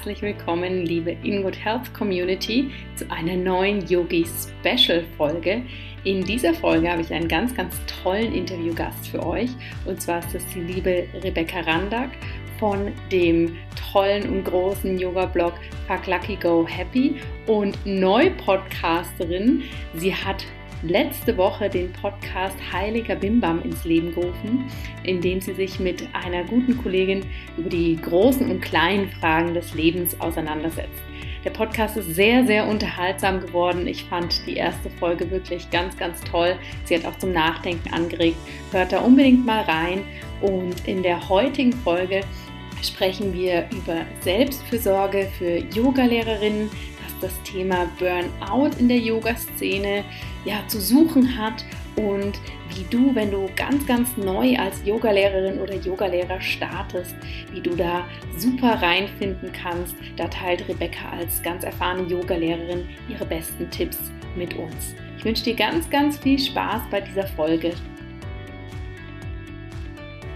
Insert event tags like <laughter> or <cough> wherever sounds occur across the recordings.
herzlich willkommen, liebe In Good Health Community, zu einer neuen Yogi Special Folge. In dieser Folge habe ich einen ganz, ganz tollen Interviewgast für euch. Und zwar ist das die liebe Rebecca Randak von dem tollen und großen Yoga-Blog Fuck Lucky Go Happy und Neu-Podcasterin. Sie hat letzte Woche den Podcast Heiliger Bimbam ins Leben gerufen, in dem sie sich mit einer guten Kollegin über die großen und kleinen Fragen des Lebens auseinandersetzt. Der Podcast ist sehr, sehr unterhaltsam geworden. Ich fand die erste Folge wirklich ganz, ganz toll. Sie hat auch zum Nachdenken angeregt. Hört da unbedingt mal rein. Und in der heutigen Folge sprechen wir über Selbstfürsorge für Yogalehrerinnen, das Thema Burnout in der Yoga-Szene ja, zu suchen hat und wie du, wenn du ganz, ganz neu als Yogalehrerin oder Yogalehrer startest, wie du da super reinfinden kannst. Da teilt Rebecca als ganz erfahrene Yogalehrerin ihre besten Tipps mit uns. Ich wünsche dir ganz, ganz viel Spaß bei dieser Folge.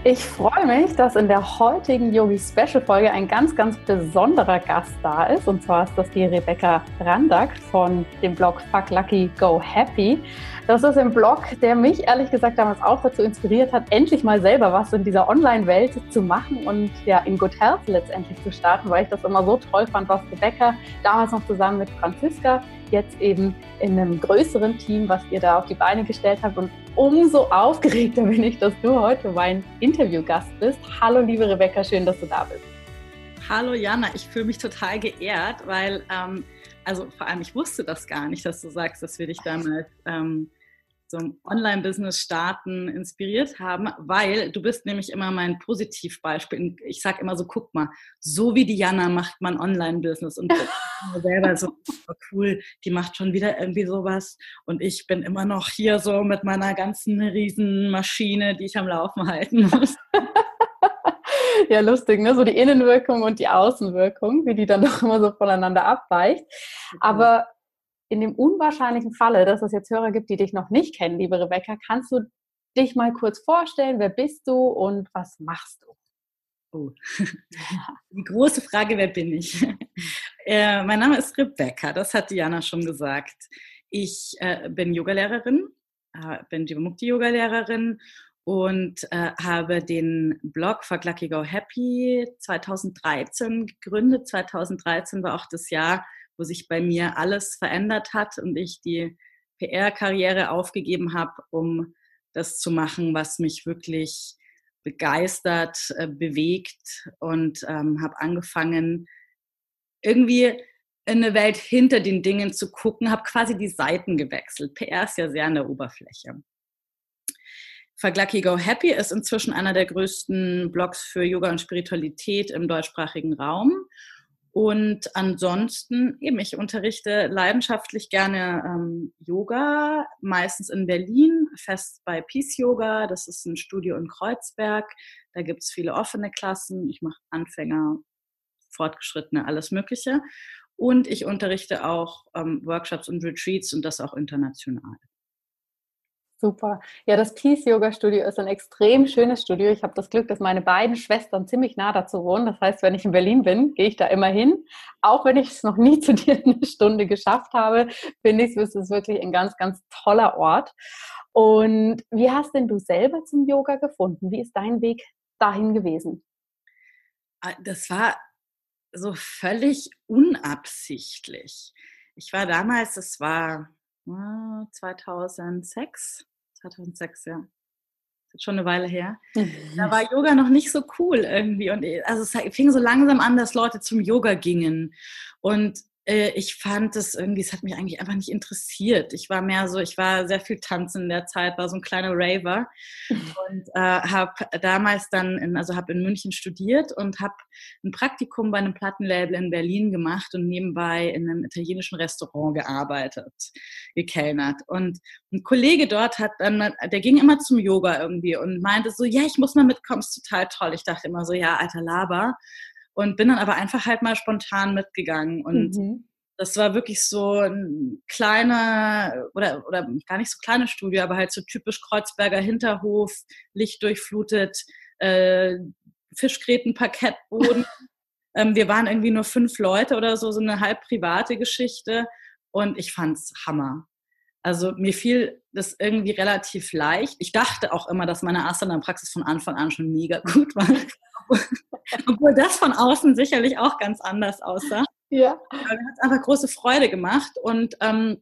Ich freue mich, dass in der heutigen Yogi Special Folge ein ganz, ganz besonderer Gast da ist. Und zwar ist das die Rebecca Randack von dem Blog Fuck Lucky Go Happy. Das ist ein Blog, der mich ehrlich gesagt damals auch dazu inspiriert hat, endlich mal selber was in dieser Online-Welt zu machen und ja in Good Health letztendlich zu starten, weil ich das immer so toll fand, was Rebecca damals noch zusammen mit Franziska jetzt eben in einem größeren Team, was ihr da auf die Beine gestellt habt. Und umso aufgeregter bin ich, dass du heute mein Interviewgast bist. Hallo, liebe Rebecca, schön, dass du da bist. Hallo Jana, ich fühle mich total geehrt, weil, ähm, also vor allem, ich wusste das gar nicht, dass du sagst, dass wir dich damals ähm, zum Online-Business starten inspiriert haben, weil du bist nämlich immer mein Positivbeispiel. Ich sage immer so, guck mal, so wie Diana macht man Online-Business und selber so <laughs> oh cool, die macht schon wieder irgendwie sowas und ich bin immer noch hier so mit meiner ganzen riesen Maschine, die ich am Laufen halten muss. <laughs> ja, lustig, ne? So die Innenwirkung und die Außenwirkung, wie die dann doch immer so voneinander abweicht. Aber in dem unwahrscheinlichen Falle, dass es jetzt Hörer gibt, die dich noch nicht kennen, liebe Rebecca, kannst du dich mal kurz vorstellen, wer bist du und was machst du? Oh. <laughs> Die große Frage, wer bin ich? <laughs> Äh, mein Name ist Rebecca, das hat Diana schon gesagt. Ich äh, bin Yogalehrerin, äh, bin Jivamukti-Yogalehrerin und äh, habe den Blog Fuck Lucky Go Happy 2013 gegründet. 2013 war auch das Jahr, wo sich bei mir alles verändert hat und ich die PR-Karriere aufgegeben habe, um das zu machen, was mich wirklich begeistert, äh, bewegt und ähm, habe angefangen, irgendwie in eine Welt hinter den Dingen zu gucken, habe quasi die Seiten gewechselt. PR ist ja sehr an der Oberfläche. Fuck Lucky Go Happy ist inzwischen einer der größten Blogs für Yoga und Spiritualität im deutschsprachigen Raum und ansonsten, eben, ich unterrichte leidenschaftlich gerne ähm, Yoga, meistens in Berlin, fest bei Peace Yoga. Das ist ein Studio in Kreuzberg. Da gibt es viele offene Klassen. Ich mache Anfänger, Fortgeschrittene, alles Mögliche. Und ich unterrichte auch ähm, Workshops und Retreats und das auch international. Super. Ja, das Peace Yoga Studio ist ein extrem schönes Studio. Ich habe das Glück, dass meine beiden Schwestern ziemlich nah dazu wohnen. Das heißt, wenn ich in Berlin bin, gehe ich da immer hin. Auch wenn ich es noch nie <laughs> zu dir eine Stunde geschafft habe, finde ich es ist wirklich ein ganz, ganz toller Ort. Und wie hast denn du selber zum Yoga gefunden? Wie ist dein Weg dahin gewesen? Ah, das war so völlig unabsichtlich. Ich war damals, das war 2006, 2006, ja. Schon eine Weile her. Da war <laughs> Yoga noch nicht so cool irgendwie. Und also es fing so langsam an, dass Leute zum Yoga gingen. Und äh, ich fand das irgendwie, es hat mich eigentlich einfach nicht interessiert. Ich war mehr so, ich war sehr viel tanzen in der Zeit, war so ein kleiner Raver <laughs> und äh, habe damals dann, in, also habe in München studiert und habe ein Praktikum bei einem Plattenlabel in Berlin gemacht und nebenbei in einem italienischen Restaurant gearbeitet, gekellnert. Und ein Kollege dort hat dann, der ging immer zum Yoga irgendwie und meinte so, ja, ich muss mal mitkommen, ist total toll. Ich dachte immer so, ja, alter Laber und bin dann aber einfach halt mal spontan mitgegangen und mhm. das war wirklich so ein kleiner oder, oder gar nicht so kleines Studio, aber halt so typisch Kreuzberger Hinterhof, Licht durchflutet, äh, Fischgräten, Parkettboden. <laughs> Ähm, wir waren irgendwie nur fünf Leute oder so, so eine halb private Geschichte. Und ich fand's Hammer. Also mir fiel das irgendwie relativ leicht. Ich dachte auch immer, dass meine Asana-Praxis von Anfang an schon mega gut war. <laughs> Obwohl das von außen sicherlich auch ganz anders aussah. Ja. Aber mir hat einfach große Freude gemacht. Und ähm,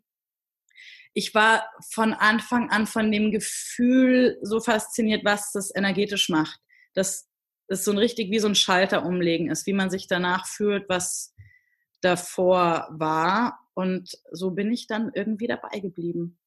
ich war von Anfang an von dem Gefühl so fasziniert, was das energetisch macht. Dass es so ein richtig wie so ein Schalter umlegen ist, wie man sich danach fühlt, was davor war. Und so bin ich dann irgendwie dabei geblieben.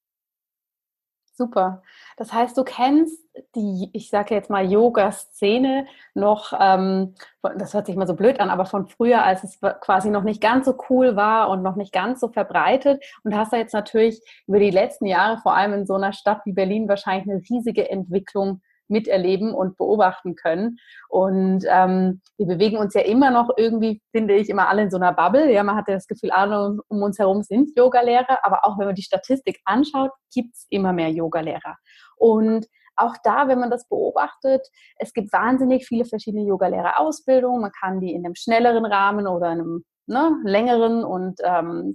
Super. Das heißt, du kennst die, ich sage jetzt mal Yoga-Szene noch, ähm, das hört sich mal so blöd an, aber von früher, als es quasi noch nicht ganz so cool war und noch nicht ganz so verbreitet. Und hast da jetzt natürlich über die letzten Jahre, vor allem in so einer Stadt wie Berlin, wahrscheinlich eine riesige Entwicklung miterleben und beobachten können. Und ähm, wir bewegen uns ja immer noch irgendwie, finde ich, immer alle in so einer Bubble. Ja, man hat ja das Gefühl, alle um uns herum sind Yogalehrer, aber auch wenn man die Statistik anschaut, gibt es immer mehr Yogalehrer. Und auch da, wenn man das beobachtet, es gibt wahnsinnig viele verschiedene Yogalehrerausbildungen. Man kann die in einem schnelleren Rahmen oder einem ne, längeren und ähm,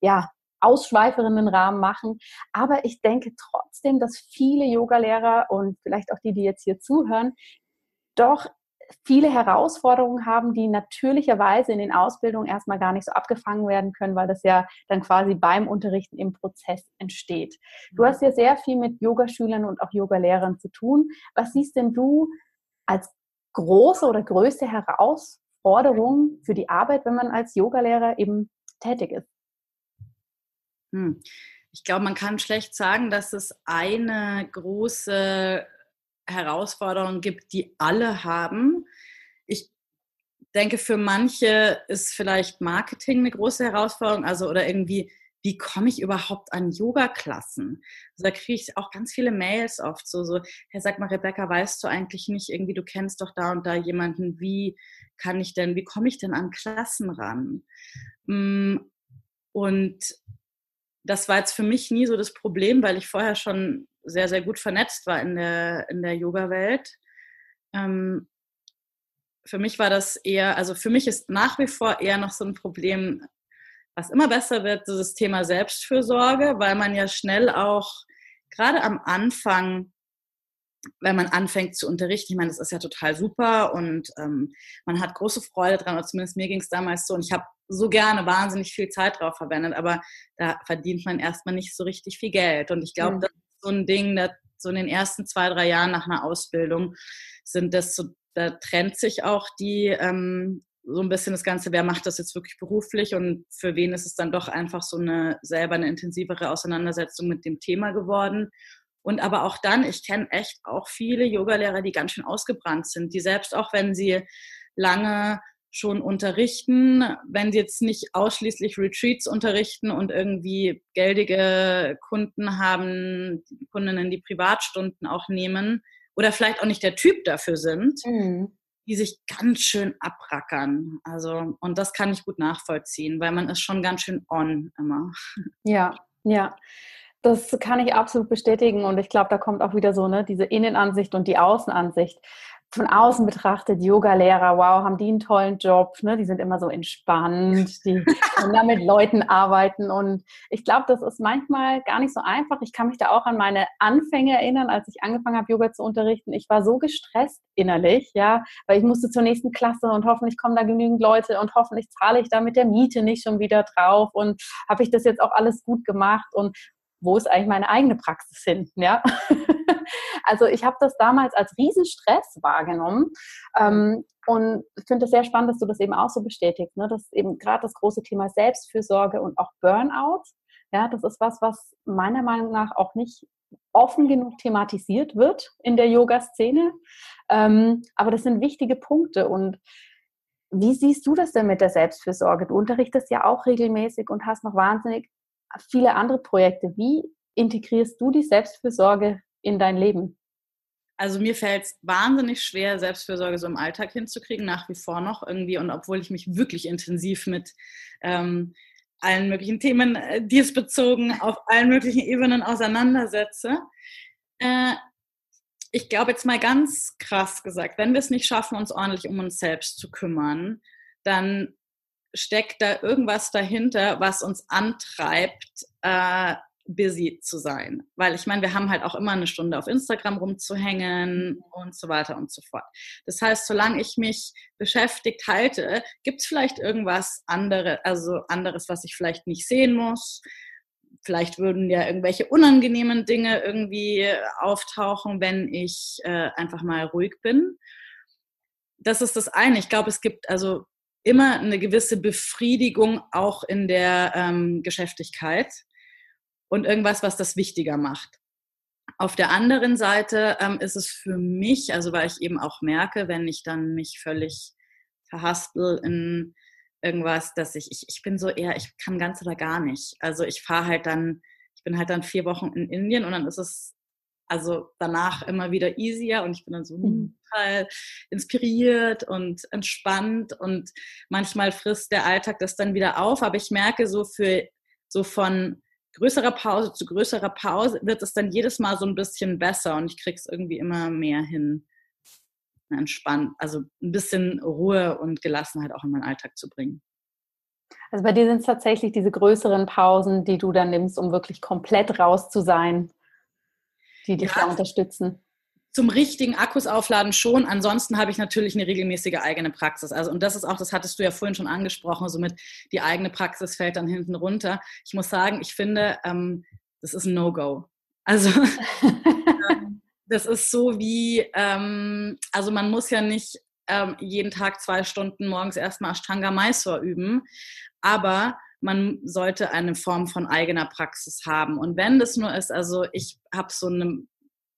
ja, ausschweifenden Rahmen machen. Aber ich denke trotzdem, dass viele Yogalehrer und vielleicht auch die, die jetzt hier zuhören, doch viele Herausforderungen haben, die natürlicherweise in den Ausbildungen erstmal gar nicht so abgefangen werden können, weil das ja dann quasi beim Unterrichten im Prozess entsteht. Du hast ja sehr viel mit Yogaschülern und auch Yogalehrern zu tun. Was siehst denn du als große oder größte Herausforderung für die Arbeit, wenn man als Yogalehrer eben tätig ist? Hm. Ich glaube, man kann schlecht sagen, dass es eine große Herausforderung gibt, die alle haben. Ich denke, für manche ist vielleicht Marketing eine große Herausforderung, also oder irgendwie, wie komme ich überhaupt an Yoga-Klassen? Also da kriege ich auch ganz viele Mails oft so, so, Herr, sag mal, Rebecca, weißt du eigentlich nicht irgendwie, du kennst doch da und da jemanden, wie kann ich denn, wie komme ich denn an Klassen ran? Hm, und das war jetzt für mich nie so das Problem, weil ich vorher schon sehr, sehr gut vernetzt war in der, in der Yoga-Welt. Ähm, für mich war das eher, also für mich ist nach wie vor eher noch so ein Problem, was immer besser wird, dieses Thema Selbstfürsorge, weil man ja schnell auch gerade am Anfang wenn man anfängt zu unterrichten, ich meine, das ist ja total super und ähm, man hat große Freude dran, oder zumindest mir ging es damals so und ich habe so gerne wahnsinnig viel Zeit drauf verwendet, aber da verdient man erstmal nicht so richtig viel Geld und ich glaube, mhm. das ist so ein Ding, dass so in den ersten zwei, drei Jahren nach einer Ausbildung sind das so, da trennt sich auch die, ähm, so ein bisschen das Ganze, wer macht das jetzt wirklich beruflich und für wen ist es dann doch einfach so eine selber eine intensivere Auseinandersetzung mit dem Thema geworden. Und aber auch dann, ich kenne echt auch viele Yogalehrer, die ganz schön ausgebrannt sind, die selbst auch wenn sie lange schon unterrichten, wenn sie jetzt nicht ausschließlich Retreats unterrichten und irgendwie geldige Kunden haben, Kundinnen, die Privatstunden auch nehmen oder vielleicht auch nicht der Typ dafür sind, mhm. die sich ganz schön abrackern. Also, und das kann ich gut nachvollziehen, weil man ist schon ganz schön on immer. Ja, ja. Das kann ich absolut bestätigen und ich glaube, da kommt auch wieder so ne, diese Innenansicht und die Außenansicht. Von außen betrachtet, Yoga-Lehrer, wow, haben die einen tollen Job, ne? die sind immer so entspannt, <laughs> die können da mit Leuten arbeiten und ich glaube, das ist manchmal gar nicht so einfach. Ich kann mich da auch an meine Anfänge erinnern, als ich angefangen habe, Yoga zu unterrichten. Ich war so gestresst innerlich, ja, weil ich musste zur nächsten Klasse und hoffentlich kommen da genügend Leute und hoffentlich zahle ich da mit der Miete nicht schon wieder drauf und habe ich das jetzt auch alles gut gemacht und wo ist eigentlich meine eigene Praxis hin? Ja? <laughs> also ich habe das damals als Riesenstress wahrgenommen ähm, und finde es sehr spannend, dass du das eben auch so bestätigst, ne? dass eben gerade das große Thema Selbstfürsorge und auch Burnout, ja, das ist was, was meiner Meinung nach auch nicht offen genug thematisiert wird in der Yoga-Szene. Ähm, aber das sind wichtige Punkte und wie siehst du das denn mit der Selbstfürsorge? Du unterrichtest ja auch regelmäßig und hast noch wahnsinnig viele andere Projekte. Wie integrierst du die Selbstfürsorge in dein Leben? Also mir fällt es wahnsinnig schwer, Selbstfürsorge so im Alltag hinzukriegen, nach wie vor noch irgendwie. Und obwohl ich mich wirklich intensiv mit ähm, allen möglichen Themen äh, diesbezogen auf allen möglichen Ebenen auseinandersetze. Äh, ich glaube jetzt mal ganz krass gesagt, wenn wir es nicht schaffen, uns ordentlich um uns selbst zu kümmern, dann steckt da irgendwas dahinter, was uns antreibt, äh, busy zu sein. Weil ich meine, wir haben halt auch immer eine Stunde auf Instagram rumzuhängen und so weiter und so fort. Das heißt, solange ich mich beschäftigt halte, gibt es vielleicht irgendwas anderes, also anderes, was ich vielleicht nicht sehen muss. Vielleicht würden ja irgendwelche unangenehmen Dinge irgendwie auftauchen, wenn ich äh, einfach mal ruhig bin. Das ist das eine. Ich glaube, es gibt also immer eine gewisse Befriedigung auch in der ähm, Geschäftigkeit und irgendwas, was das wichtiger macht. Auf der anderen Seite ähm, ist es für mich, also weil ich eben auch merke, wenn ich dann mich völlig verhastel in irgendwas, dass ich, ich, ich bin so eher, ich kann ganz oder gar nicht. Also ich fahre halt dann, ich bin halt dann vier Wochen in Indien und dann ist es also danach immer wieder easier und ich bin dann so mhm. total inspiriert und entspannt und manchmal frisst der Alltag das dann wieder auf, aber ich merke so für so von größerer Pause zu größerer Pause wird es dann jedes Mal so ein bisschen besser und ich kriege es irgendwie immer mehr hin, entspannt, also ein bisschen Ruhe und Gelassenheit auch in meinen Alltag zu bringen. Also bei dir sind es tatsächlich diese größeren Pausen, die du dann nimmst, um wirklich komplett raus zu sein, die dich ja. da unterstützen zum richtigen Akkus aufladen schon. Ansonsten habe ich natürlich eine regelmäßige eigene Praxis. Also, und das ist auch, das hattest du ja vorhin schon angesprochen, somit die eigene Praxis fällt dann hinten runter. Ich muss sagen, ich finde, ähm, das ist ein No-Go. Also, <laughs> ähm, das ist so wie, ähm, also man muss ja nicht ähm, jeden Tag zwei Stunden morgens erstmal Ashtanga Mysore üben, aber man sollte eine Form von eigener Praxis haben. Und wenn das nur ist, also ich habe so eine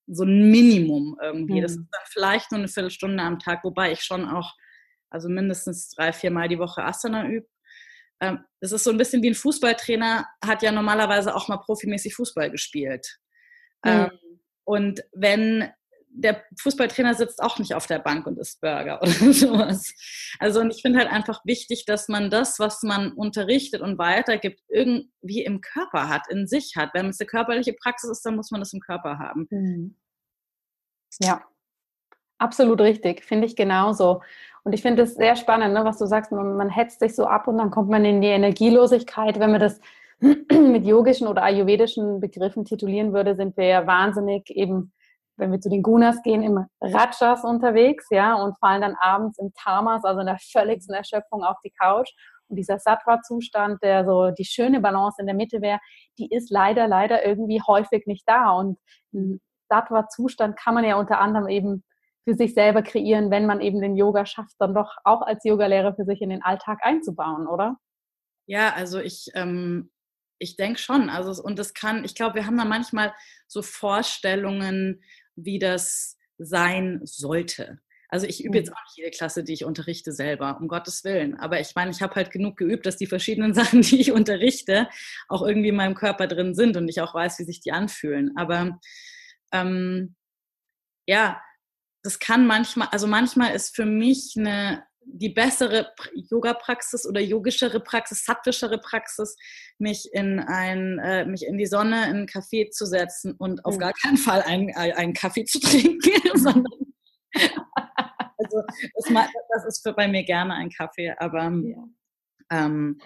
so ein Minimum irgendwie. Mhm. Das ist dann vielleicht nur eine Viertelstunde am Tag, wobei ich schon auch, also mindestens drei, vier Mal die Woche Asana übe. Ähm, das ist so ein bisschen wie ein Fußballtrainer, hat ja normalerweise auch mal profimäßig Fußball gespielt. Mhm. Ähm, und wenn der Fußballtrainer sitzt auch nicht auf der Bank und isst Burger <laughs> oder sowas. Also und ich finde halt einfach wichtig, dass man das, was man unterrichtet und weitergibt, irgendwie im Körper hat, in sich hat. Wenn es eine körperliche Praxis ist, dann muss man das im Körper haben. Mhm. Ja, absolut richtig, finde ich genauso. Und ich finde es sehr spannend, ne, was du sagst, man, man hetzt sich so ab und dann kommt man in die Energielosigkeit. Wenn man das <clears throat> mit yogischen oder ayurvedischen Begriffen titulieren würde, sind wir ja wahnsinnig eben wenn wir zu den Gunas gehen, im Rajas unterwegs, ja, und fallen dann abends im Tamas, also in der völligsten Erschöpfung auf die Couch. Und dieser Sattva-Zustand, der so die schöne Balance in der Mitte wäre, die ist leider, leider irgendwie häufig nicht da. Und ein Sattva-Zustand kann man ja unter anderem eben für sich selber kreieren, wenn man eben den Yoga schafft, dann doch auch als Yogalehrer für sich in den Alltag einzubauen, oder? Ja, also ich, ähm, ich denke schon. Also, und das kann, ich glaube, wir haben da manchmal so Vorstellungen wie das sein sollte. Also ich übe jetzt mhm. auch nicht jede Klasse, die ich unterrichte, selber, um Gottes Willen. Aber ich meine, ich habe halt genug geübt, dass die verschiedenen <laughs> Sachen, die ich unterrichte, auch irgendwie in meinem Körper drin sind und ich auch weiß, wie sich die anfühlen. Aber ähm, ja, das kann manchmal, also manchmal ist für mich eine die bessere Yoga-Praxis oder yogischere Praxis, sattwischere Praxis, mich in ein, äh, mich in die Sonne, in einen Kaffee zu setzen und auf mhm. gar keinen Fall einen, äh, einen Kaffee zu trinken, <laughs> sondern <laughs> also das, das, ist für bei mir gerne ein Kaffee, aber ja. ähm,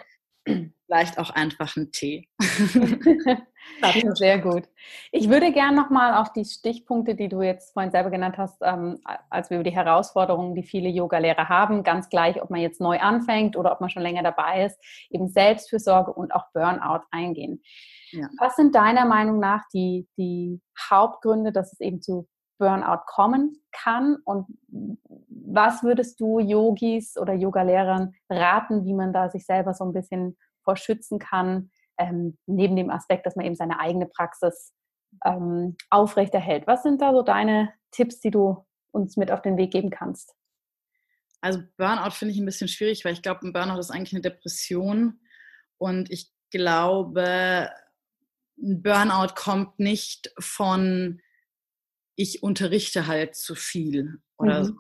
vielleicht auch einfach einen Tee. <laughs> Sehr gut. Ich würde gerne nochmal auf die Stichpunkte, die du jetzt vorhin selber genannt hast, ähm, als wir über die Herausforderungen, die viele Yoga-Lehrer haben, ganz gleich, ob man jetzt neu anfängt oder ob man schon länger dabei ist, eben Selbstfürsorge und auch Burnout eingehen. Ja. Was sind deiner Meinung nach die, die Hauptgründe, dass es eben zu Burnout kommen kann und was würdest du Yogis oder Yogalehrern raten, wie man da sich selber so ein bisschen vor schützen kann, ähm, neben dem Aspekt, dass man eben seine eigene Praxis ähm, aufrechterhält. Was sind da so deine Tipps, die du uns mit auf den Weg geben kannst? Also Burnout finde ich ein bisschen schwierig, weil ich glaube, ein Burnout ist eigentlich eine Depression und ich glaube, ein Burnout kommt nicht von ich unterrichte halt zu viel oder mhm. so.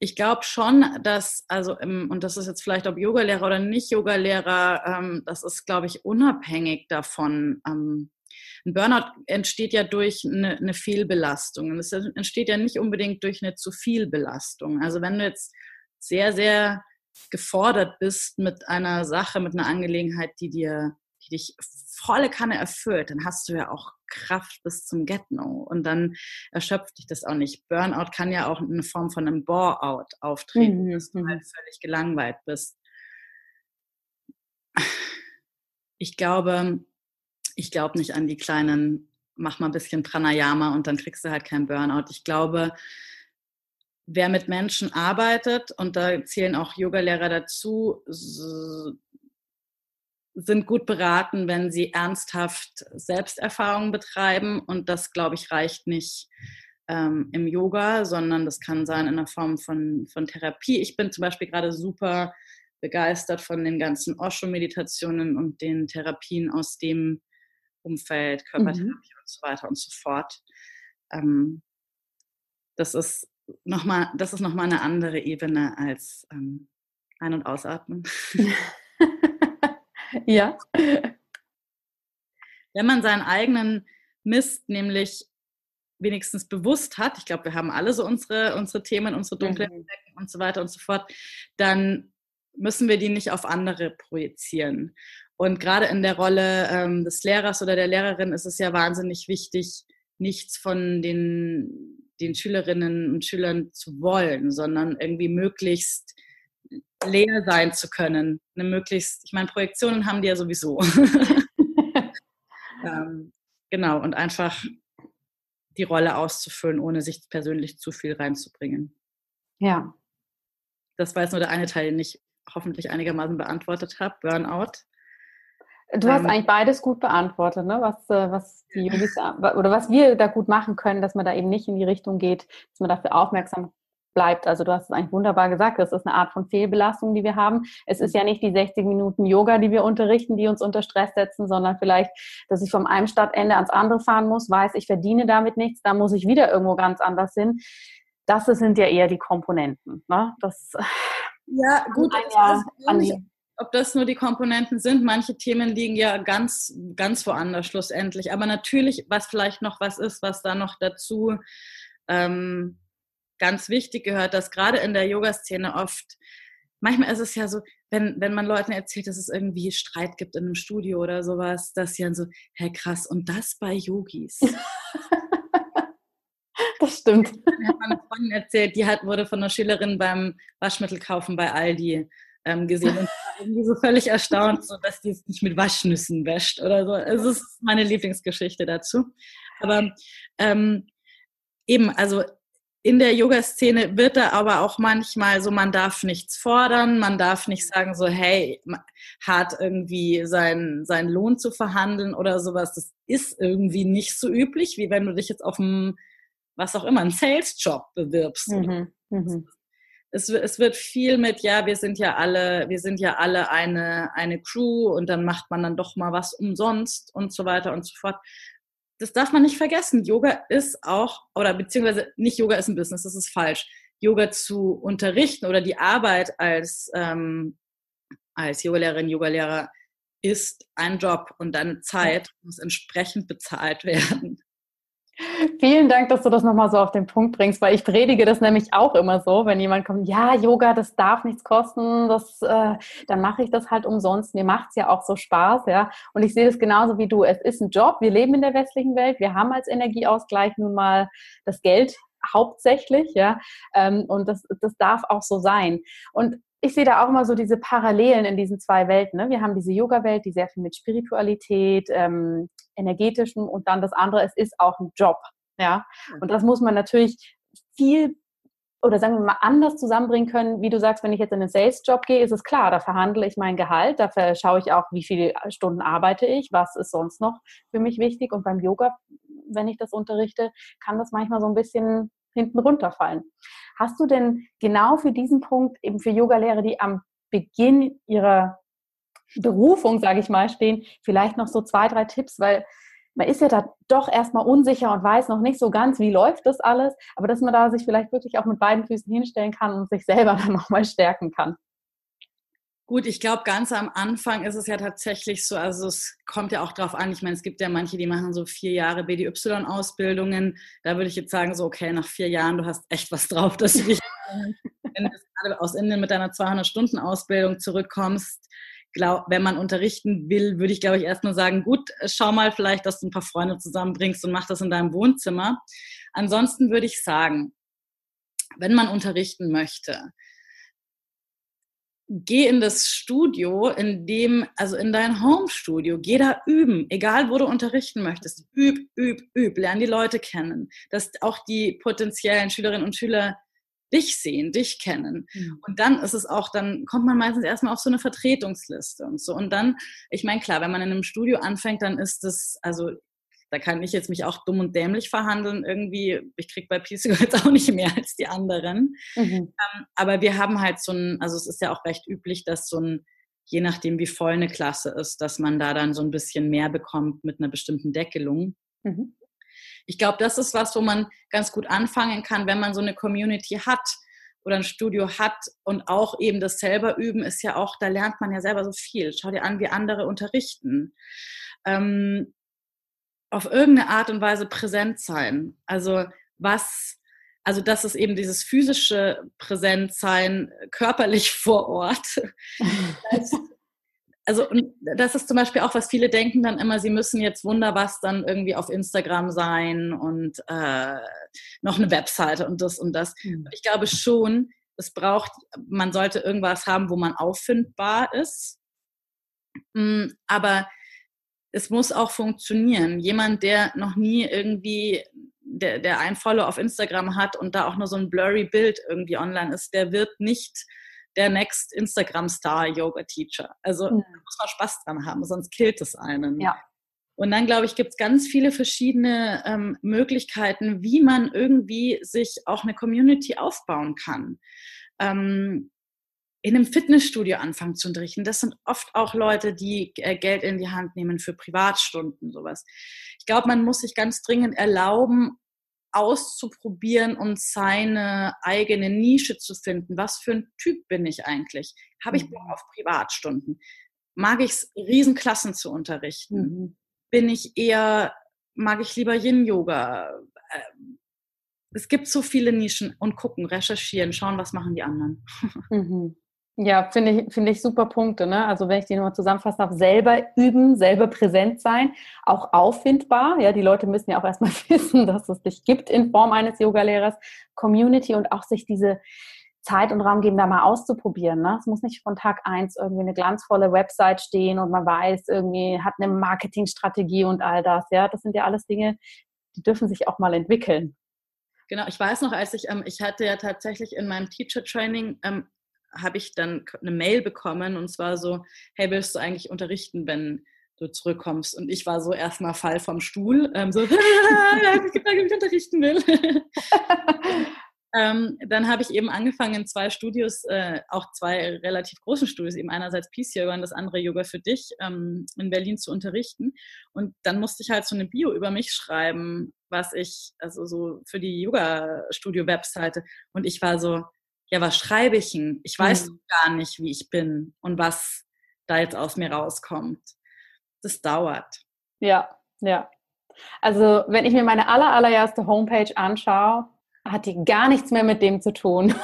Ich glaube schon, dass, also, und das ist jetzt vielleicht ob Yogalehrer oder nicht Yogalehrer, ähm, das ist, glaube ich, unabhängig davon. Ähm, ein Burnout entsteht ja durch eine, eine Fehlbelastung. Und es entsteht ja nicht unbedingt durch eine zu viel Belastung. Also wenn du jetzt sehr, sehr gefordert bist mit einer Sache, mit einer Angelegenheit, die dir, die dich volle Kanne erfüllt, dann hast du ja auch Kraft bis zum Get-No und dann erschöpft dich das auch nicht. Burnout kann ja auch in Form von einem Bore-out auftreten, mhm. dass du halt mhm. völlig gelangweilt bist. Ich glaube, ich glaube nicht an die kleinen, mach mal ein bisschen Pranayama und dann kriegst du halt keinen Burnout. Ich glaube, wer mit Menschen arbeitet, und da zählen auch Yogalehrer dazu, sind gut beraten, wenn sie ernsthaft Selbsterfahrung betreiben. Und das, glaube ich, reicht nicht ähm, im Yoga, sondern das kann sein in der Form von, von Therapie. Ich bin zum Beispiel gerade super begeistert von den ganzen Osho-Meditationen und den Therapien aus dem Umfeld, Körpertherapie mhm. und so weiter und so fort. Ähm, das ist nochmal, das ist nochmal eine andere Ebene als ähm, Ein- und Ausatmen. <laughs> ja. Wenn man seinen eigenen Mist nämlich wenigstens bewusst hat, ich glaube, wir haben alle so unsere, unsere Themen, unsere dunklen mhm. und so weiter und so fort, dann müssen wir die nicht auf andere projizieren. Und gerade in der Rolle ähm, des Lehrers oder der Lehrerin ist es ja wahnsinnig wichtig, nichts von den den Schülerinnen und Schülern zu wollen, sondern irgendwie möglichst leer sein zu können. Eine möglichst, ich meine, Projektionen haben die ja sowieso. <laughs> ähm, genau, und einfach die Rolle auszufüllen, ohne sich persönlich zu viel reinzubringen. Ja. Das war jetzt nur der eine Teil, den ich hoffentlich einigermaßen beantwortet habe, Burnout. Du hast ähm, eigentlich beides gut beantwortet, ne? was, äh, was die Yogis oder was wir da gut machen können, dass man da eben nicht in die Richtung geht, dass man dafür aufmerksam bleibt. Also du hast es eigentlich wunderbar gesagt, das ist eine Art von Fehlbelastung, die wir haben. Es ist ja nicht die 60 Minuten Yoga, die wir unterrichten, die uns unter Stress setzen, sondern vielleicht, dass ich vom einem Stadtende ans andere fahren muss, weiß, ich verdiene damit nichts, da muss ich wieder irgendwo ganz anders hin. Das sind ja eher die Komponenten. Ne? Das ja, gut, ja an die ob das nur die Komponenten sind. Manche Themen liegen ja ganz, ganz woanders schlussendlich. Aber natürlich, was vielleicht noch was ist, was da noch dazu ähm, ganz wichtig gehört, dass gerade in der Yoga-Szene oft, manchmal ist es ja so, wenn, wenn man Leuten erzählt, dass es irgendwie Streit gibt in einem Studio oder sowas, dass sie dann so, hey krass, und das bei Yogis. <laughs> das stimmt. Ich habe meine Freundin erzählt, die hat, wurde von einer Schülerin beim Waschmittel kaufen bei Aldi ähm, gesehen und war irgendwie so völlig erstaunt, so, dass die es nicht mit Waschnüssen wäscht oder so. Es ist meine Lieblingsgeschichte dazu. Aber ähm, eben, also in der Yoga-Szene wird da aber auch manchmal so, man darf nichts fordern, man darf nicht sagen so, hey, hart irgendwie seinen, seinen Lohn zu verhandeln oder sowas. Das ist irgendwie nicht so üblich, wie wenn du dich jetzt auf einem, was auch immer, einen Sales-Job bewirbst. Mhm, mhm es, es wird viel mit, ja, wir sind ja alle, wir sind ja alle eine, eine Crew und dann macht man dann doch mal was umsonst und so weiter und so fort. Das darf man nicht vergessen. Yoga ist auch, oder beziehungsweise nicht Yoga ist ein Business, das ist falsch. Yoga zu unterrichten oder die Arbeit als, ähm, als Yogalehrerin, Yogalehrer ist ein Job und deine Zeit muss entsprechend bezahlt <laughs> werden. Vielen Dank, dass du das nochmal so auf den Punkt bringst, weil ich predige das nämlich auch immer so, wenn jemand kommt, ja, Yoga, das darf nichts kosten, das, äh, dann mache ich das halt umsonst. Mir macht es ja auch so Spaß, ja. Und ich sehe das genauso wie du. Es ist ein Job, wir leben in der westlichen Welt, wir haben als Energieausgleich nun mal das Geld hauptsächlich, ja. Ähm, und das, das darf auch so sein. Und ich sehe da auch immer so diese Parallelen in diesen zwei Welten. Ne? Wir haben diese Yoga-Welt, die sehr viel mit Spiritualität, ähm, energetischem und dann das andere, es ist auch ein Job. Ja, und das muss man natürlich viel oder sagen wir mal anders zusammenbringen können, wie du sagst, wenn ich jetzt in einen Sales-Job gehe, ist es klar, da verhandle ich mein Gehalt, da schaue ich auch, wie viele Stunden arbeite ich, was ist sonst noch für mich wichtig. Und beim Yoga, wenn ich das unterrichte, kann das manchmal so ein bisschen hinten runterfallen. Hast du denn genau für diesen Punkt, eben für Yogalehrer, die am Beginn ihrer Berufung, sage ich mal, stehen, vielleicht noch so zwei, drei Tipps, weil man ist ja da doch erstmal unsicher und weiß noch nicht so ganz, wie läuft das alles, aber dass man da sich vielleicht wirklich auch mit beiden Füßen hinstellen kann und sich selber <laughs> dann nochmal stärken kann. Gut, ich glaube, ganz am Anfang ist es ja tatsächlich so, also es kommt ja auch drauf an. Ich meine, es gibt ja manche, die machen so vier Jahre BDY-Ausbildungen. Da würde ich jetzt sagen, so, okay, nach vier Jahren, du hast echt was drauf, dass du dich <laughs> wenn du gerade aus Indien mit deiner 200-Stunden-Ausbildung zurückkommst, glaub, wenn man unterrichten will, würde ich, glaube ich, erst mal sagen, gut, schau mal vielleicht, dass du ein paar Freunde zusammenbringst und mach das in deinem Wohnzimmer. Ansonsten würde ich sagen, wenn man unterrichten möchte, geh in das Studio, in dem, also in dein Home-Studio, geh da üben, egal wo du unterrichten möchtest. Üb, üb, üb, lern die Leute kennen, dass auch die potenziellen Schülerinnen und Schüler dich sehen, dich kennen. Mhm. Und dann ist es auch, dann kommt man meistens erstmal auf so eine Vertretungsliste und so. Und dann, ich meine, klar, wenn man in einem Studio anfängt, dann ist das, also da kann ich jetzt mich auch dumm und dämlich verhandeln irgendwie. Ich kriege bei Peace <laughs> jetzt auch nicht mehr als die anderen. Mhm. Ähm, aber wir haben halt so ein, also es ist ja auch recht üblich, dass so ein, je nachdem wie voll eine Klasse ist, dass man da dann so ein bisschen mehr bekommt mit einer bestimmten Deckelung. Mhm. Ich glaube, das ist was, wo man ganz gut anfangen kann, wenn man so eine Community hat oder ein Studio hat und auch eben das selber üben ist ja auch, da lernt man ja selber so viel. Schau dir an, wie andere unterrichten. Ähm, auf irgendeine Art und Weise präsent sein. Also was, also das ist eben dieses physische Präsentsein körperlich <laughs> vor Ort. <laughs> also das ist zum Beispiel auch, was viele denken dann immer, sie müssen jetzt wunderwas dann irgendwie auf Instagram sein und äh, noch eine Webseite und das und das. Mhm. Ich glaube schon, es braucht, man sollte irgendwas haben, wo man auffindbar ist. Mm, aber es muss auch funktionieren. Jemand, der noch nie irgendwie, der, der ein Follow auf Instagram hat und da auch nur so ein blurry Bild irgendwie online ist, der wird nicht der Next Instagram-Star Yoga Teacher. Also mhm. da muss man Spaß dran haben, sonst killt es einen. Ja. Und dann, glaube ich, gibt es ganz viele verschiedene ähm, Möglichkeiten, wie man irgendwie sich auch eine Community aufbauen kann. Ähm, in einem Fitnessstudio anfangen zu unterrichten. Das sind oft auch Leute, die äh, Geld in die Hand nehmen für Privatstunden, sowas. Ich glaube, man muss sich ganz dringend erlauben, auszuprobieren und seine eigene Nische zu finden. Was für ein Typ bin ich eigentlich? Habe ich Bock mhm. auf Privatstunden? Mag ich es, Riesenklassen zu unterrichten? Mhm. Bin ich eher, mag ich lieber Yin-Yoga? Es gibt so viele Nischen und gucken, recherchieren, schauen, was machen die anderen. <laughs> Mhm. Ja, finde ich, finde ich super Punkte. Ne? Also wenn ich die nochmal zusammenfassen darf, selber üben, selber präsent sein, auch auffindbar. Ja, die Leute müssen ja auch erstmal <laughs> wissen, dass es dich gibt in Form eines Yogalehrers, Community und auch sich diese Zeit und Raum geben, da mal auszuprobieren. Ne? Es muss nicht von Tag eins irgendwie eine glanzvolle Website stehen und man weiß, irgendwie hat eine Marketingstrategie und all das. Ja, das sind ja alles Dinge, die dürfen sich auch mal entwickeln. Genau, ich weiß noch, als ich, ähm, ich hatte ja tatsächlich in meinem Teacher Training ähm, habe ich dann eine Mail bekommen und zwar so, hey, willst du eigentlich unterrichten, wenn du zurückkommst? Und ich war so erstmal Fall vom Stuhl, ähm, so, <laughs> ich gefragt, ob ich unterrichten will. <laughs> ähm, dann habe ich eben angefangen, in zwei Studios, äh, auch zwei relativ großen Studios, eben einerseits Peace Yoga und das andere Yoga für dich, ähm, in Berlin zu unterrichten. Und dann musste ich halt so eine Bio über mich schreiben, was ich, also so für die Yoga-Studio-Webseite. Und ich war so, ja, was schreibe ich denn? Ich weiß mhm. gar nicht, wie ich bin und was da jetzt aus mir rauskommt. Das dauert. Ja, ja. Also, wenn ich mir meine aller, allererste Homepage anschaue, hat die gar nichts mehr mit dem zu tun,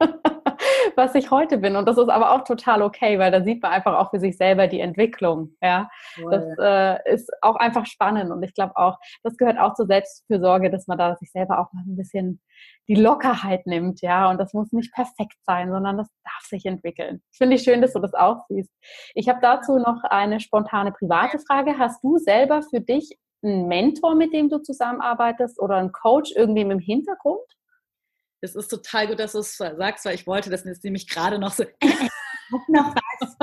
<laughs> was ich heute bin. Und das ist aber auch total okay, weil da sieht man einfach auch für sich selber die Entwicklung. Ja, cool. das äh, ist auch einfach spannend. Und ich glaube auch, das gehört auch zur Selbstfürsorge, dass man da sich selber auch mal ein bisschen die Lockerheit nimmt, ja. Und das muss nicht perfekt sein, sondern das darf sich entwickeln. Finde ich schön, dass du das auch siehst. Ich habe dazu noch eine spontane private Frage. Hast du selber für dich einen Mentor, mit dem du zusammenarbeitest oder einen Coach irgendwie im Hintergrund? Es ist total gut, dass du es sagst, weil ich wollte das jetzt nämlich gerade noch so. <laughs> Noch was.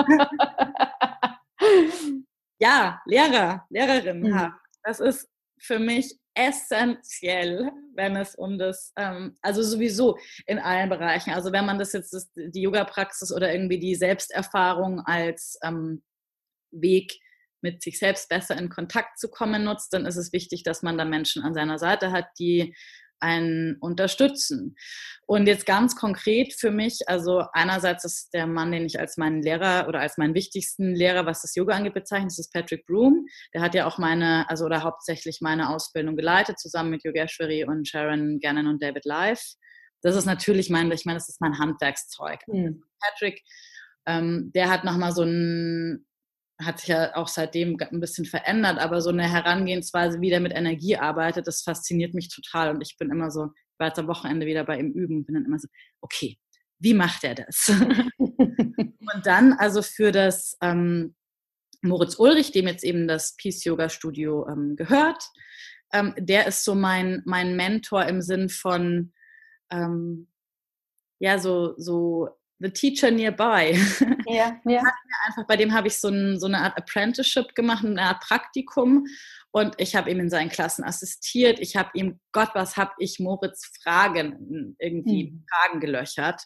ja, Lehrer, Lehrerin mhm. haben. Das ist für mich essentiell, wenn es um das, ähm, also sowieso in allen Bereichen. Also wenn man das jetzt, das, die Yoga-Praxis oder irgendwie die Selbsterfahrung als ähm, Weg mit sich selbst besser in Kontakt zu kommen nutzt, dann ist es wichtig, dass man da Menschen an seiner Seite hat, die einen unterstützen. Und jetzt ganz konkret für mich, also einerseits ist der Mann, den ich als meinen Lehrer oder als meinen wichtigsten Lehrer, was das Yoga angeht, bezeichne, das ist Patrick Broom. Der hat ja auch meine, also oder hauptsächlich meine Ausbildung geleitet, zusammen mit Yogeshwari und Sharon Gannon und David Life. das ist natürlich mein, ich meine, das ist mein Handwerkszeug. Mhm. Patrick, ähm, der hat nochmal so ein, hat sich ja auch seitdem ein bisschen verändert, aber so eine Herangehensweise, wie der mit Energie arbeitet, das fasziniert mich total. Und ich bin immer so, ich war jetzt am Wochenende wieder bei ihm üben, bin dann immer so, okay, wie macht er das? <laughs> und dann also für das ähm, Moritz Ulrich, dem jetzt eben das Peace Yoga Studio ähm, gehört, ähm, der ist so mein, mein Mentor im Sinn von, ähm, ja, so, so the teacher nearby. <laughs> Ja, ja. Einfach, bei dem habe ich so, ein, so, eine Art Apprenticeship gemacht, eine Art Praktikum. Und ich habe ihm in seinen Klassen assistiert. Ich habe ihm, Gott, was habe ich Moritz Fragen, irgendwie mhm. Fragen gelöchert.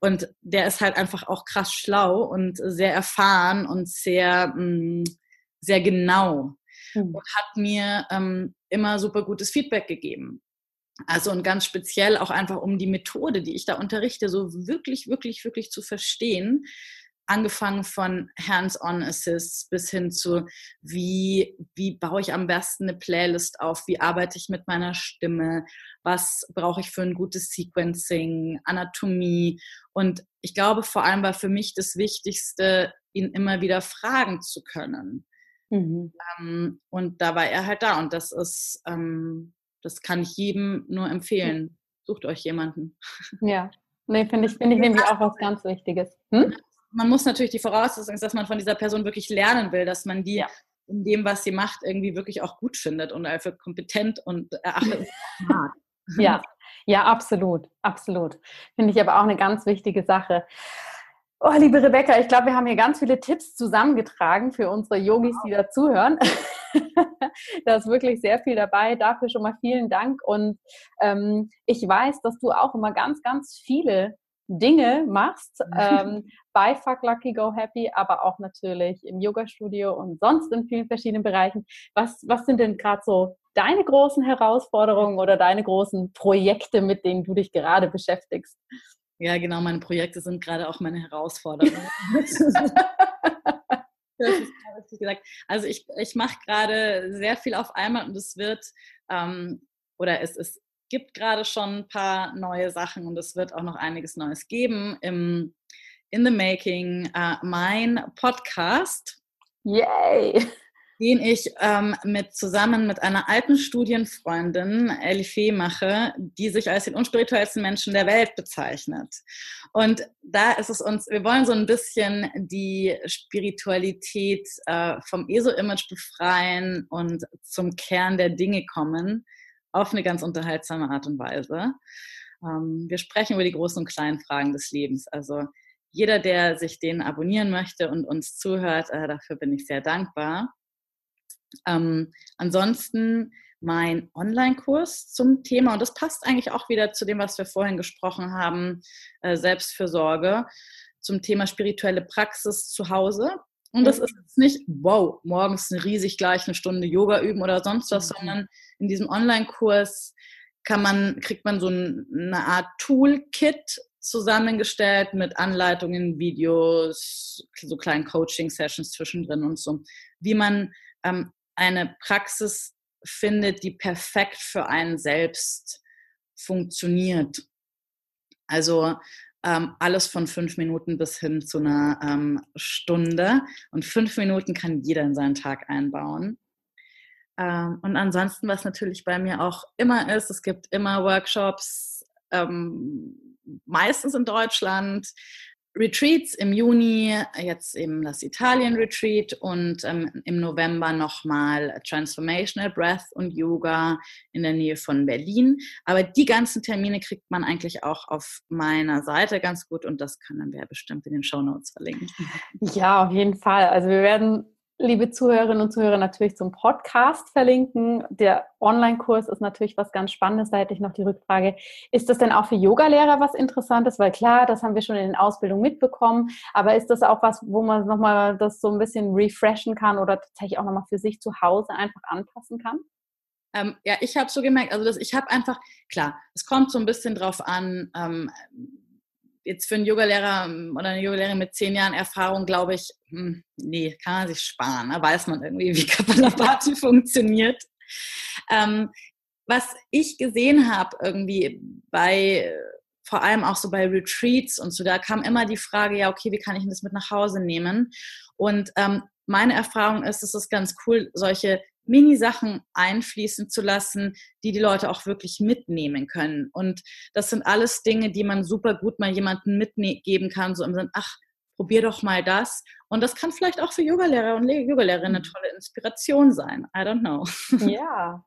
Und der ist halt einfach auch krass schlau und sehr erfahren und sehr, mh, mm, sehr genau. Mhm. Und hat mir ähm, immer super gutes Feedback gegeben. Also und ganz speziell auch einfach um die Methode, die ich da unterrichte, so wirklich, wirklich, wirklich zu verstehen. Angefangen von Hands-on-Assists bis hin zu, wie, wie baue ich am besten eine Playlist auf, wie arbeite ich mit meiner Stimme, was brauche ich für ein gutes Sequencing, Anatomie. Und ich glaube, vor allem war für mich das Wichtigste, ihn immer wieder fragen zu können. Mhm. Ähm, und da war er halt da. Und das ist, ähm, das kann ich jedem nur empfehlen. Sucht euch jemanden. Ja, nee, finde ich, find ich nämlich auch was ganz Wichtiges. Hm? Man muss natürlich die Voraussetzung ist, dass man von dieser Person wirklich lernen will, dass man die ja. in dem, was sie macht, irgendwie wirklich auch gut findet und für kompetent und erachtet. <laughs> Ja, ja, absolut, absolut. Finde ich aber auch eine ganz wichtige Sache. Oh, liebe Rebecca, ich glaube, wir haben hier ganz viele Tipps zusammengetragen für unsere Yogis, die dazuhören. <laughs> da ist wirklich sehr viel dabei. Dafür schon mal vielen Dank. Und ähm, ich weiß, dass du auch immer ganz, ganz viele Dinge machst <laughs> ähm, bei Fuck Lucky Go Happy, aber auch natürlich im Yoga-Studio und sonst in vielen verschiedenen Bereichen. Was, was sind denn gerade so deine großen Herausforderungen oder deine großen Projekte, mit denen du dich gerade beschäftigst? Ja, genau, meine Projekte sind gerade auch meine Herausforderungen. <laughs> also ich, ich mache gerade sehr viel auf einmal und es wird, ähm, oder es, es gibt gerade schon ein paar neue Sachen und es wird auch noch einiges Neues geben im In the Making. Äh, mein Podcast. Yay! Den ich ähm, mit, zusammen mit einer alten Studienfreundin, Ellie Fee, mache, die sich als den unspirituellsten Menschen der Welt bezeichnet. Und da ist es uns, wir wollen so ein bisschen die Spiritualität äh, vom ESO-Image befreien und zum Kern der Dinge kommen, auf eine ganz unterhaltsame Art und Weise. Ähm, wir sprechen über die großen und kleinen Fragen des Lebens. Also jeder, der sich den abonnieren möchte und uns zuhört, äh, dafür bin ich sehr dankbar. Ähm, ansonsten mein Online-Kurs zum Thema, und das passt eigentlich auch wieder zu dem, was wir vorhin gesprochen haben, äh, Selbstfürsorge, zum Thema spirituelle Praxis zu Hause. Und das mhm. ist jetzt nicht, wow, morgens riesig gleich eine Stunde Yoga üben oder sonst was, mhm. sondern in diesem Online-Kurs kann man, kriegt man so eine Art Toolkit zusammengestellt mit Anleitungen, Videos, so kleinen Coaching-Sessions zwischendrin und so, wie man ähm, eine Praxis findet, die perfekt für einen selbst funktioniert. Also ähm, alles von fünf Minuten bis hin zu einer ähm, Stunde. Und fünf Minuten kann jeder in seinen Tag einbauen. Ähm, und ansonsten, was natürlich bei mir auch immer ist, es gibt immer Workshops, ähm, meistens in Deutschland, Retreats im Juni, jetzt eben das Italien-Retreat und ähm, im November nochmal Transformational Breath und Yoga in der Nähe von Berlin. Aber die ganzen Termine kriegt man eigentlich auch auf meiner Seite ganz gut und das können wir bestimmt in den Show Notes verlinken. Ja, auf jeden Fall. Also wir werden liebe Zuhörerinnen und Zuhörer, natürlich zum Podcast verlinken. Der Online-Kurs ist natürlich was ganz Spannendes. Da hätte ich noch die Rückfrage, ist das denn auch für Yogalehrer was Interessantes? Weil klar, das haben wir schon in den Ausbildungen mitbekommen, aber ist das auch was, wo man nochmal das so ein bisschen refreshen kann oder tatsächlich auch nochmal für sich zu Hause einfach anpassen kann? Ähm, ja, ich habe so gemerkt, also das, ich habe einfach, klar, es kommt so ein bisschen drauf an, ähm, jetzt für einen Yogalehrer ähm, oder eine Yogalehrerin mit zehn Jahren Erfahrung, glaube ich, hm, nee, kann man sich sparen. Da weiß man irgendwie, wie <laughs> Kapalabhati funktioniert. Ähm, was ich gesehen habe irgendwie bei vor allem auch so bei Retreats und so, da kam immer die Frage, ja, okay, wie kann ich das mit nach Hause nehmen? Und ähm, meine Erfahrung ist, es ist ganz cool, solche Mini-Sachen einfließen zu lassen, die die Leute auch wirklich mitnehmen können. Und das sind alles Dinge, die man super gut mal jemandem mitgeben kann, so im Sinne, ach, probier doch mal das. Und das kann vielleicht auch für Yogalehrer und Yogalehrerinnen eine mhm. tolle Inspiration sein. I don't know. <laughs> Ja,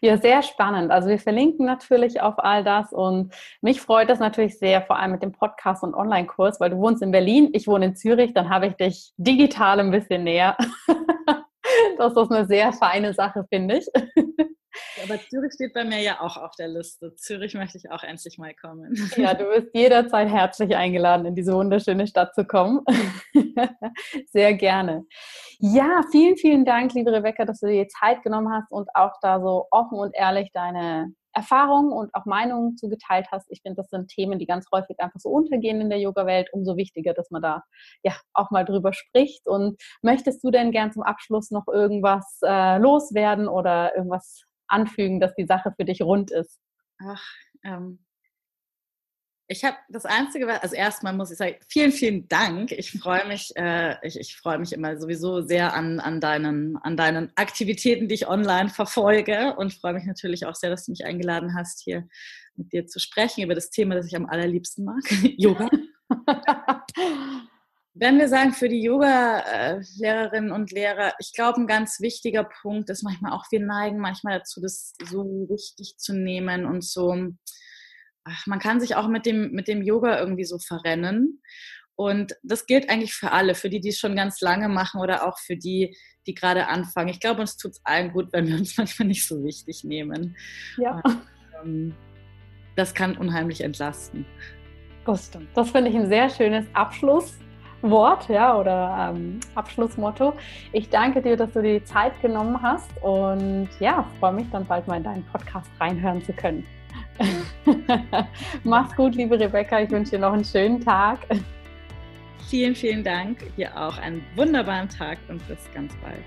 ja, sehr spannend. Also wir verlinken natürlich auf all das und mich freut das natürlich sehr, vor allem mit dem Podcast und Online-Kurs, weil du wohnst in Berlin, ich wohne in Zürich, dann habe ich dich digital ein bisschen näher. <laughs> das ist eine sehr feine Sache, finde ich. Aber Zürich steht bei mir ja auch auf der Liste. Zürich möchte ich auch endlich mal kommen. Ja, du bist jederzeit herzlich eingeladen, in diese wunderschöne Stadt zu kommen. <laughs> Sehr gerne. Ja, vielen, vielen Dank, liebe Rebecca, dass du dir Zeit genommen hast und auch da so offen und ehrlich deine Erfahrungen und auch Meinungen zugeteilt hast. Ich finde, das sind Themen, die ganz häufig einfach so untergehen in der Yoga-Welt. Umso wichtiger, dass man da ja auch mal drüber spricht. Und möchtest du denn gern zum Abschluss noch irgendwas äh, loswerden oder irgendwas anfügen, dass die Sache für dich rund ist? Ach, ähm, ich habe das Einzige, also erstmal muss ich sagen, vielen, vielen Dank. Ich freue mich, äh, ich, ich freue mich immer sowieso sehr an, an, deinen, an deinen Aktivitäten, die ich online verfolge und freue mich natürlich auch sehr, dass du mich eingeladen hast, hier mit dir zu sprechen über das Thema, das ich am allerliebsten mag, <laughs> Yoga. Wenn wir sagen, für die Yoga-Lehrerinnen und Lehrer, ich glaube, ein ganz wichtiger Punkt ist manchmal auch, wir neigen manchmal dazu, das so wichtig zu nehmen und so, ach, man kann sich auch mit dem, mit dem Yoga irgendwie so verrennen. Und das gilt eigentlich für alle, für die, die es schon ganz lange machen oder auch für die, die gerade anfangen. Ich glaube, uns tut es allen gut, wenn wir uns <laughs> manchmal nicht so wichtig nehmen. Ja. Und, ähm, das kann unheimlich entlasten. Das stimmt. Das finde ich ein sehr schönes Abschluss. Wort ja, oder ähm, Abschlussmotto. Ich danke dir, dass du dir die Zeit genommen hast und ja, freue mich dann bald mal in deinen Podcast reinhören zu können. <laughs> Mach's gut, liebe Rebecca. Ich wünsche dir noch einen schönen Tag. Vielen, vielen Dank. Dir auch einen wunderbaren Tag und bis ganz bald.